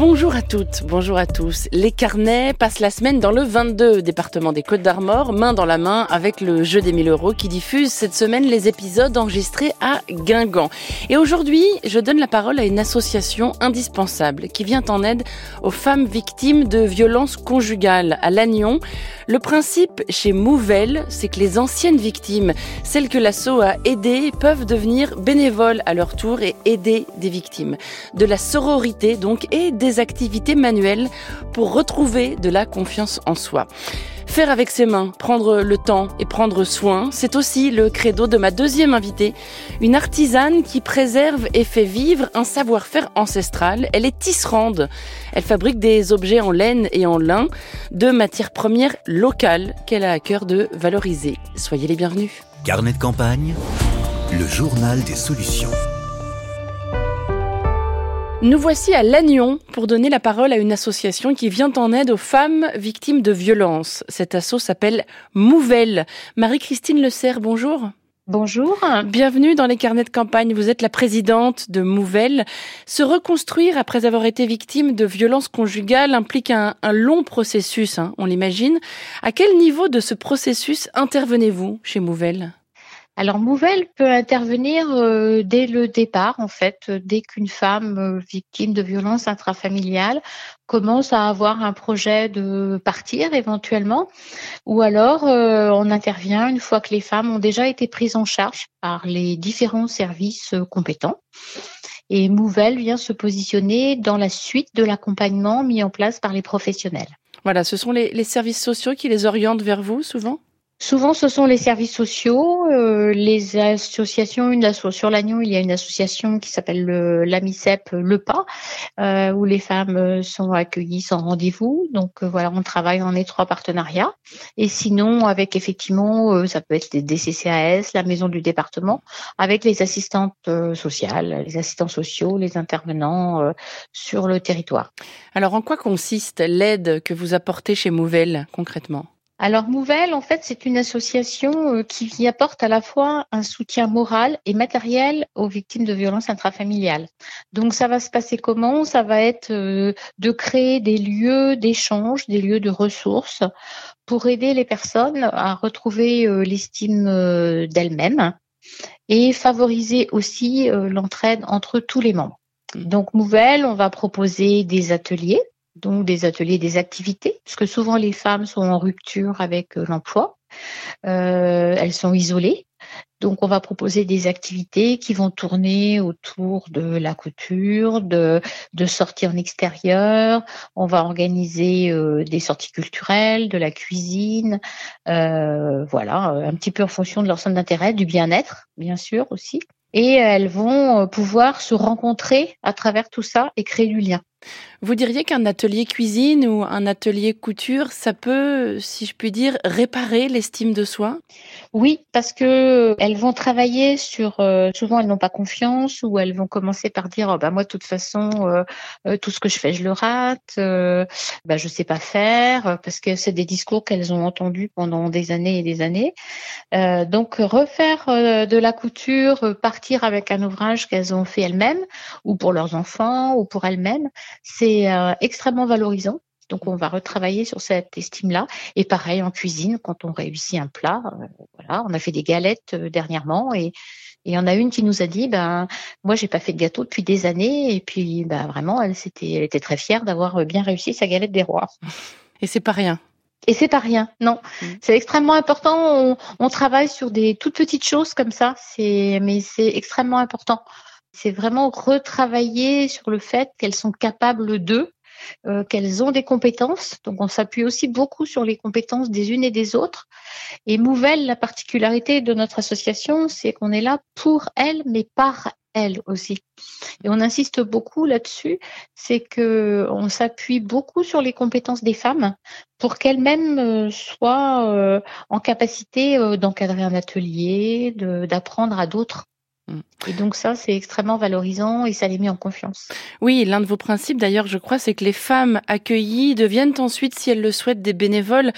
Bonjour à toutes, bonjour à tous. Les carnets passent la semaine dans le 22 département des Côtes d'Armor, main dans la main avec le jeu des 1000 euros qui diffuse cette semaine les épisodes enregistrés à Guingamp. Et aujourd'hui, je donne la parole à une association indispensable qui vient en aide aux femmes victimes de violences conjugales à Lannion. Le principe chez Mouvelle, c'est que les anciennes victimes, celles que l'assaut a aidées, peuvent devenir bénévoles à leur tour et aider des victimes. De la sororité donc et des activités manuelles pour retrouver de la confiance en soi. Faire avec ses mains, prendre le temps et prendre soin, c'est aussi le credo de ma deuxième invitée, une artisane qui préserve et fait vivre un savoir-faire ancestral. Elle est tisserande. Elle fabrique des objets en laine et en lin, de matières premières locales qu'elle a à cœur de valoriser. Soyez les bienvenus. Carnet de campagne, le journal des solutions. Nous voici à Lannion pour donner la parole à une association qui vient en aide aux femmes victimes de violences. Cet asso s'appelle Mouvelle. Marie-Christine Le Serre, bonjour. Bonjour. Bienvenue dans les carnets de campagne. Vous êtes la présidente de Mouvelle. Se reconstruire après avoir été victime de violences conjugales implique un, un long processus, hein, on l'imagine. À quel niveau de ce processus intervenez-vous chez Mouvelle? Alors Mouvelle peut intervenir euh, dès le départ, en fait, euh, dès qu'une femme euh, victime de violences intrafamiliales commence à avoir un projet de partir éventuellement, ou alors on intervient une fois que les femmes ont déjà été prises en charge par les différents services compétents. Et Mouvelle vient se positionner dans la suite de l'accompagnement mis en place par les professionnels. Voilà, ce sont les, les services sociaux qui les orientent vers vous souvent? Souvent, ce sont les services sociaux, euh, les associations. Une sur l'Agnon, il y a une association qui s'appelle l'AMICEP Le Pas, euh, où les femmes euh, sont accueillies sans rendez-vous. Donc voilà, on travaille en étroit partenariat. Et sinon, avec effectivement, ça peut être des DCCAS, la maison du département, avec les assistantes sociales, les assistants sociaux, les intervenants sur le territoire. Alors, en quoi consiste l'aide que vous apportez chez Mouvelle concrètement? Alors Mouvelle, en fait, c'est une association euh, qui apporte à la fois un soutien moral et matériel aux victimes de violences intrafamiliales. Donc ça va se passer comment? Ça va être euh, de créer des lieux d'échange, des lieux de ressources pour aider les personnes à retrouver euh, l'estime d'elles-mêmes et favoriser aussi l'entraide entre tous les membres. Donc Mouvelle, on va proposer des ateliers donc des ateliers, des activités, puisque souvent les femmes sont en rupture avec euh, l'emploi, euh, elles sont isolées. Donc on va proposer des activités qui vont tourner autour de la couture, de, de sorties en extérieur. On va organiser euh, des sorties culturelles, de la cuisine, voilà, un petit peu en fonction de leur centre d'intérêt, du bien-être, bien sûr aussi. Et elles vont pouvoir se rencontrer à travers tout ça et créer du lien. Vous diriez qu'un atelier cuisine ou un atelier couture, ça peut, si je puis dire, réparer l'estime de soi? Oui, parce que elles vont travailler sur. Euh, souvent, elles n'ont pas confiance ou elles vont commencer par dire oh, bah moi, de toute façon, euh, euh, tout ce que je fais, je le rate. Euh, bah je sais pas faire parce que c'est des discours qu'elles ont entendus pendant des années et des années. donc, refaire de la couture, partir avec un ouvrage qu'elles ont fait elles-mêmes ou pour leurs enfants ou pour elles-mêmes, c'est euh, extrêmement valorisant. Donc on va retravailler sur cette estime-là. Et pareil en cuisine, quand on réussit un plat, euh, voilà, on a fait des galettes euh, dernièrement et et on a une qui nous a dit, ben moi j'ai pas fait de gâteau depuis des années et puis ben vraiment elle c'était, elle était très fière d'avoir bien réussi sa galette des rois. Et c'est pas rien. Et c'est pas rien, non. Mmh. C'est extrêmement important. On, on, travaille sur des toutes petites choses comme ça. C'est, mais c'est extrêmement important c'est vraiment retravailler sur le fait qu'elles sont capables d'eux, euh, qu'elles ont des compétences. Donc on s'appuie aussi beaucoup sur les compétences des unes et des autres. Et Mouvelle, la particularité de notre association, c'est qu'on est là pour elles, mais par elles aussi. Et on insiste beaucoup là-dessus, c'est que on s'appuie beaucoup sur les compétences des femmes pour qu'elles-mêmes euh, soient euh, en capacité d'encadrer un atelier, d'apprendre à d'autres. Et donc ça, c'est extrêmement valorisant et ça les met en confiance. Oui, l'un de vos principes d'ailleurs, je crois, c'est que les femmes accueillies deviennent ensuite, si elles le souhaitent, des bénévoles.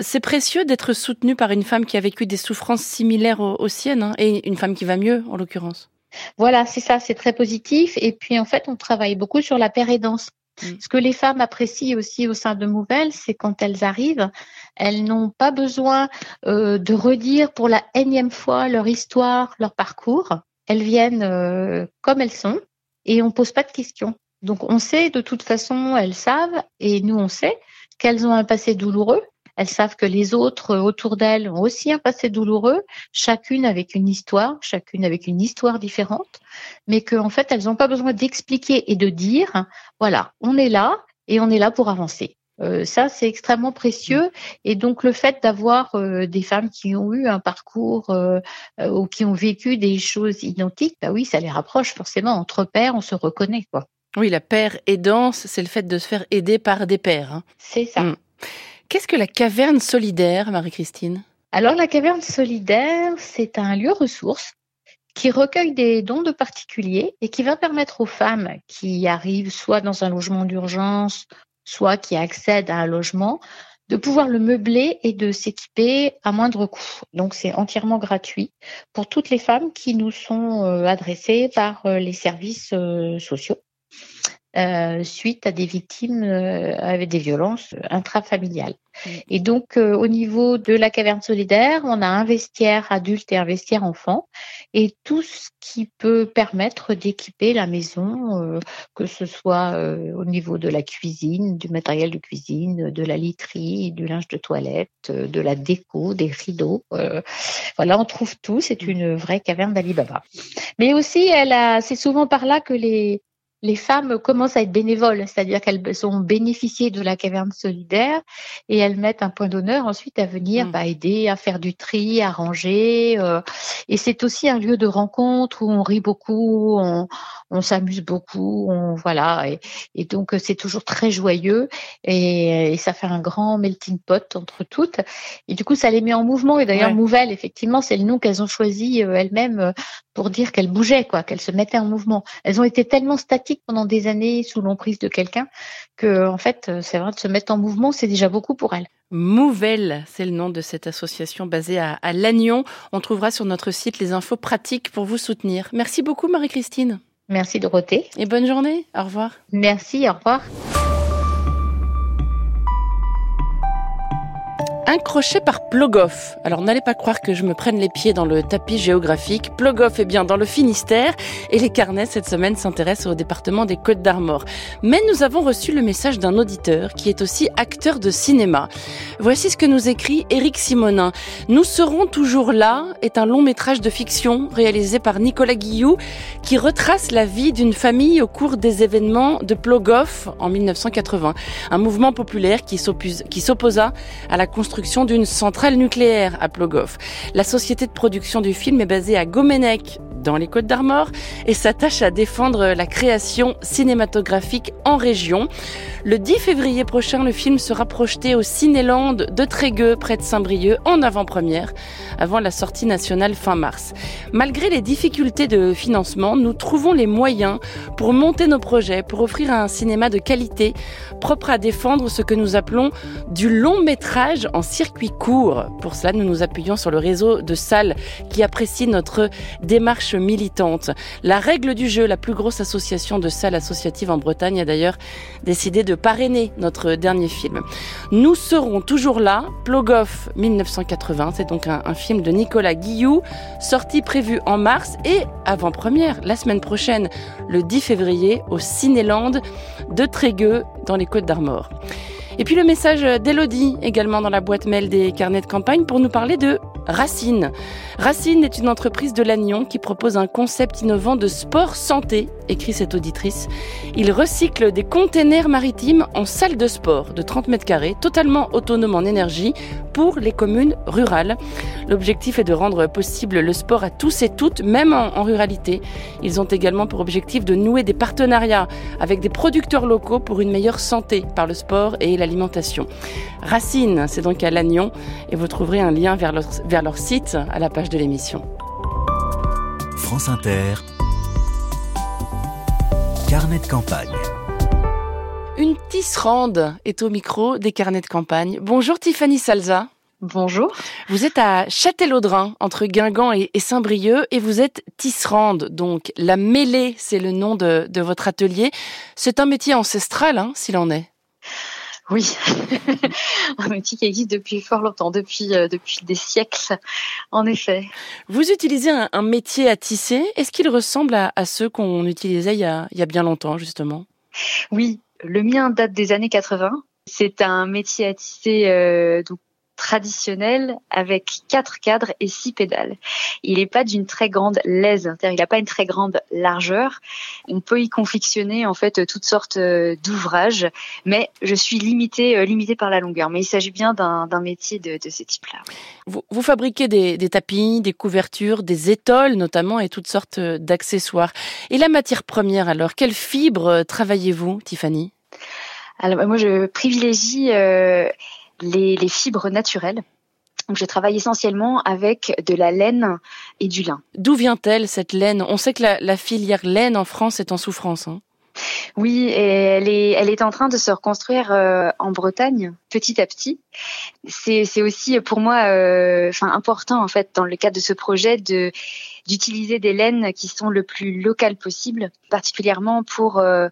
C'est précieux d'être soutenues par une femme qui a vécu des souffrances similaires aux, siennes, hein, et une femme qui va mieux, en l'occurrence. Voilà, c'est ça, c'est très positif. Et puis en fait, on travaille beaucoup sur la pérédance. Mm. Ce que les femmes apprécient aussi au sein de Mouvelle, c'est quand elles arrivent, elles n'ont pas besoin euh, de redire pour la énième fois leur histoire, leur parcours. Elles viennent euh, comme elles sont et on pose pas de questions. Donc on sait de toute façon, elles savent et nous on sait qu'elles ont un passé douloureux. Elles savent que les autres autour d'elles ont aussi un passé douloureux, chacune avec une histoire, chacune avec une histoire différente, mais qu'en fait elles n'ont pas besoin d'expliquer et de dire, voilà, on est là et on est là pour avancer. Euh, ça, c'est extrêmement précieux. Et donc, le fait d'avoir euh, des femmes qui ont eu un parcours euh, ou qui ont vécu des choses identiques, bah oui, ça les rapproche forcément. Entre pères, on se reconnaît, quoi. Oui, la paire aidance, c'est le fait de se faire aider par des pères. Hein. C'est ça. Mm. Qu'est-ce que la caverne solidaire, Marie-Christine? Alors, la caverne solidaire, c'est un lieu ressource qui recueille des dons de particuliers et qui va permettre aux femmes qui arrivent soit dans un logement d'urgence soit qui accèdent à un logement, de pouvoir le meubler et de s'équiper à moindre coût. Donc c'est entièrement gratuit pour toutes les femmes qui nous sont euh, adressées par euh, les services euh, sociaux. Euh, suite à des victimes euh, avec des violences intrafamiliales. Et donc, euh, au niveau de la caverne solidaire, on a un vestiaire adulte et un vestiaire enfant, et tout ce qui peut permettre d'équiper la maison, que ce soit au niveau de la cuisine, du matériel de cuisine, de la literie, du linge de toilette, de la déco, des rideaux. voilà, on trouve tout. C'est une vraie caverne d'Alibaba. Mais aussi, elle a, c'est souvent par là que les les femmes commencent à être bénévoles, c'est-à-dire qu'elles ont bénéficié de la caverne solidaire et elles mettent un point d'honneur ensuite à venir mmh. bah, aider à faire du tri, à ranger. Euh, et c'est aussi un lieu de rencontre où on rit beaucoup, on, s'amuse beaucoup, on, voilà. Et, donc c'est toujours très joyeux et, ça fait un grand melting pot entre toutes. Et du coup, ça les met en mouvement. Et d'ailleurs, Mouvelle, effectivement, c'est le nom qu'elles ont choisi euh, elles-mêmes euh, pour dire qu'elles bougeaient, quoi, qu'elles se mettaient en mouvement. Elles ont été tellement statiques pendant des années sous l'emprise de quelqu'un que, en fait, c'est vrai de se mettre en mouvement, c'est déjà beaucoup pour elles. Mouvelle, c'est le nom de cette association basée à, à Lannion. On trouvera sur notre site les infos pratiques pour vous soutenir. Merci beaucoup, Marie-Christine. Merci, Dorothée. Et bonne journée. Au revoir. Merci, au revoir. Un crochet par Plogoff. Alors n'allez pas croire que je me prenne les pieds dans le tapis géographique. Plogoff est bien dans le Finistère et les carnets cette semaine s'intéressent au département des Côtes d'Armor. Mais nous avons reçu le message d'un auditeur qui est aussi acteur de cinéma. Voici ce que nous écrit Éric Simonin. Nous serons toujours là est un long métrage de fiction réalisé par Nicolas Guillou qui retrace la vie d'une famille au cours des événements de Plogoff en 1980. Un mouvement populaire qui s'opposa à la construction d'une centrale nucléaire à Plogoff. La société de production du film est basée à Gomenec, dans les Côtes d'Armor, et s'attache à défendre la création cinématographique en région. Le 10 février prochain, le film sera projeté au Cinéland de Trégueux, près de Saint-Brieuc, en avant-première, avant la sortie nationale fin mars. Malgré les difficultés de financement, nous trouvons les moyens pour monter nos projets, pour offrir un cinéma de qualité, propre à défendre ce que nous appelons du long métrage en circuit court. Pour cela, nous nous appuyons sur le réseau de salles qui apprécie notre démarche militante. La règle du jeu, la plus grosse association de salles associatives en Bretagne, a d'ailleurs décidé de parrainer notre dernier film. Nous serons toujours là, Plogoff 1980, c'est donc un, film de Nicolas Guillou, sorti prévu en mars et avant-première la semaine prochaine, le 10 février, au Cinéland de Trégueux, dans les Côtes d'Armor. Et puis le message d'Elodie, également dans la boîte mail des carnets de campagne, pour nous parler de Racine. Racine est une entreprise de Lannion qui propose un concept innovant de sport santé, écrit cette auditrice. Il recycle des containers maritimes en salle de sport de 30 mètres carrés, totalement autonomes en énergie pour les communes rurales. L'objectif est de rendre possible le sport à tous et toutes, même en, ruralité. Ils ont également pour objectif de nouer des partenariats avec des producteurs locaux pour une meilleure santé par le sport et l'alimentation. Racine, c'est donc à Lannion et vous trouverez un lien vers leur site à la page de l'émission. France Inter, carnet de campagne. Une tisserande est au micro des carnets de campagne. Bonjour Tiffany Salza. Bonjour. Vous êtes à Châtelleraudrin, entre Guingamp et, Saint-Brieuc, et vous êtes tisserande. Donc, la mêlée, c'est le nom de, votre atelier. C'est un métier ancestral, hein, s'il en est. Oui, un métier qui existe depuis fort longtemps, depuis, euh, depuis des siècles, en effet. Vous utilisez un, métier à tisser. Est-ce qu'il ressemble à, ceux qu'on utilisait il y, a, il y a bien longtemps, justement? Oui, le mien date des années 80. C'est un métier à tisser euh, donc traditionnel avec quatre cadres et six pédales. Il n'est pas d'une très grande lèse, c'est-à-dire il n'a pas une très grande largeur. On peut y confectionner en fait toutes sortes euh, d'ouvrages, mais je suis limitée, euh, limitée par la longueur. Mais il s'agit bien d'un métier de, de ce type-là. Vous, vous, fabriquez des, des tapis, des couvertures, des étoiles notamment et toutes sortes euh, d'accessoires. Et la matière première alors, quelle fibre travaillez-vous, Tiffany? Alors moi je privilégie euh, les, fibres naturelles. Donc, je travaille essentiellement avec de la laine et du lin. D'où vient-elle cette laine? On sait que la, filière laine en France est en souffrance. Hein. Oui, elle est, elle est en train de se reconstruire euh, en Bretagne petit à petit. C'est aussi pour moi, euh, enfin important en fait dans le cadre de ce projet de d'utiliser des laines qui sont le plus locales possible, particulièrement pour euh,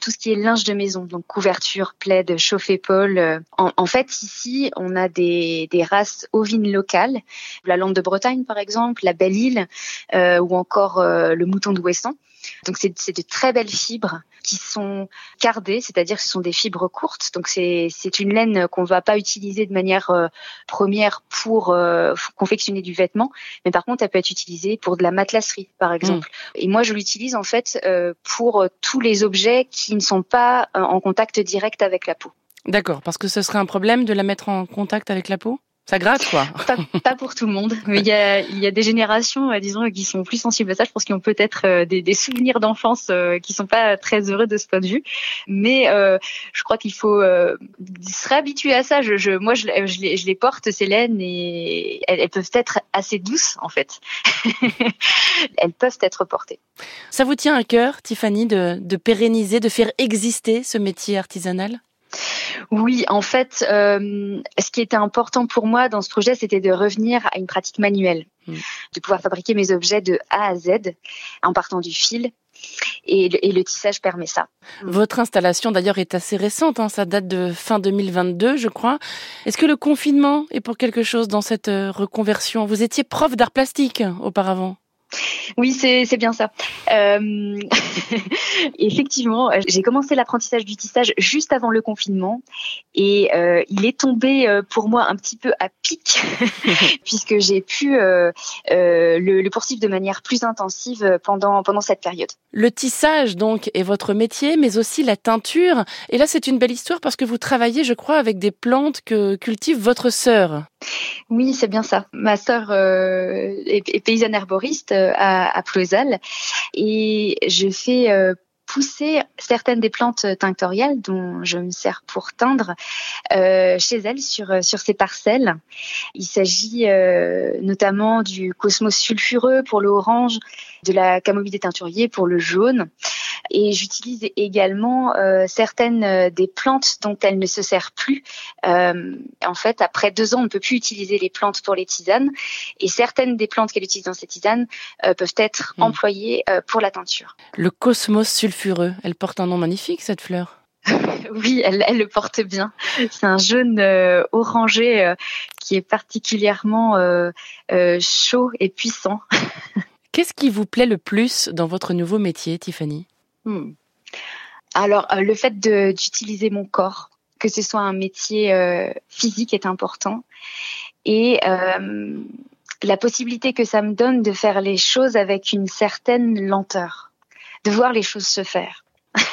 tout ce qui est linge de maison, donc couverture, plaid, chauffe-épaule. En, en, fait, ici, on a des, des races ovines locales, la lande de Bretagne par exemple, la Belle Île, ou encore le mouton de d'Ouessant. Donc c'est de très belles fibres qui sont cardées, c'est-à-dire ce sont des fibres courtes. Donc c'est une laine qu'on ne va pas utiliser de manière euh, première pour euh, confectionner du vêtement, mais par contre elle peut être utilisée pour de la matelasserie par exemple. Mm. Et moi je l'utilise en fait euh, pour tous les objets qui ne sont pas en contact direct avec la peau. D'accord, parce que ce serait un problème de la mettre en contact avec la peau? Ça gratte, quoi. Pas, pour tout le monde. Mais il y a, il y a des générations, euh, disons, qui sont plus sensibles à ça. Je pense qu'ils ont peut-être euh, des, des, souvenirs d'enfance euh, qui sont pas très heureux de ce point de vue. Mais euh, je crois qu'il faut se réhabituer à ça. Je, je moi, je, je, les, je, les, porte ces laines et elles, elles peuvent être assez douces, en fait. elles peuvent être portées. Ça vous tient à cœur, Tiffany, de, de pérenniser, de faire exister ce métier artisanal? Oui, en fait, euh, ce qui était important pour moi dans ce projet, c'était de revenir à une pratique manuelle, hmm. de pouvoir fabriquer mes objets de A à Z en partant du fil. Et le, tissage permet ça. Votre installation d'ailleurs est assez récente, hein, ça date de fin 2022 je crois. Est-ce que le confinement est pour quelque chose dans cette euh, reconversion? Vous étiez prof d'art plastique auparavant oui, c'est bien ça. Euh, effectivement, j'ai commencé l'apprentissage du tissage juste avant le confinement et euh, il est tombé euh, pour moi un petit peu à pic puisque j'ai pu le, le, poursuivre de manière plus intensive pendant pendant cette période. Le tissage donc est votre métier, mais aussi la teinture. Et là, c'est une belle histoire parce que vous travaillez, je crois, avec des plantes que cultive votre sœur. Oui, c'est bien ça. Ma sœur euh, est, paysanne herboriste euh, à, à et je fais euh, pousser certaines des plantes tinctoriales dont je me sers pour teindre euh, chez elle sur sur ces parcelles. Il s'agit euh, notamment du cosmos sulfureux pour le orange, de la camomille des teinturiers pour le jaune. Et j'utilise également euh, certaines euh, des plantes dont elle ne se sert plus. Euh, en fait, après deux ans, on ne peut plus utiliser les plantes pour les tisanes. Et certaines des plantes qu'elle utilise dans ces tisanes peuvent être hmm. employées pour la teinture. Le cosmos sulfureux, elle porte un nom magnifique, cette fleur. oui, elle, elle, le porte bien. C'est un jaune orangé qui est particulièrement chaud et puissant. Qu'est-ce qui vous plaît le plus dans votre nouveau métier, Tiffany? Hmm. Alors, euh, le fait d'utiliser mon corps, que ce soit un métier euh, physique est important. Et euh, la possibilité que ça me donne de faire les choses avec une certaine lenteur, de voir les choses se faire.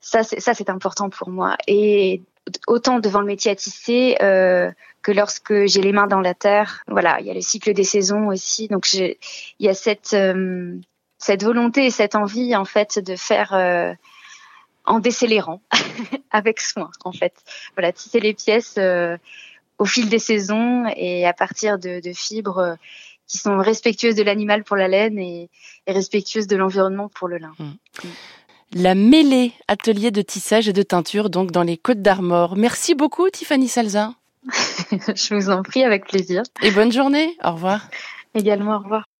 ça, c'est important pour moi. Et autant devant le métier à tisser que lorsque j'ai les mains dans la terre. Voilà, il y a le cycle des saisons aussi. Donc, il y a cette cette volonté et cette envie en fait de faire euh, en décélérant avec soin en fait. Voilà, tisser les pièces euh, au fil des saisons et à partir de, de fibres qui sont respectueuses de l'animal pour la laine et, respectueuses de l'environnement pour le lin. Mmh. Mmh. La mêlée atelier de tissage et de teinture donc dans les Côtes d'Armor. Merci beaucoup Tiffany Salza. Je vous en prie avec plaisir. Et bonne journée. Au revoir. Également au revoir.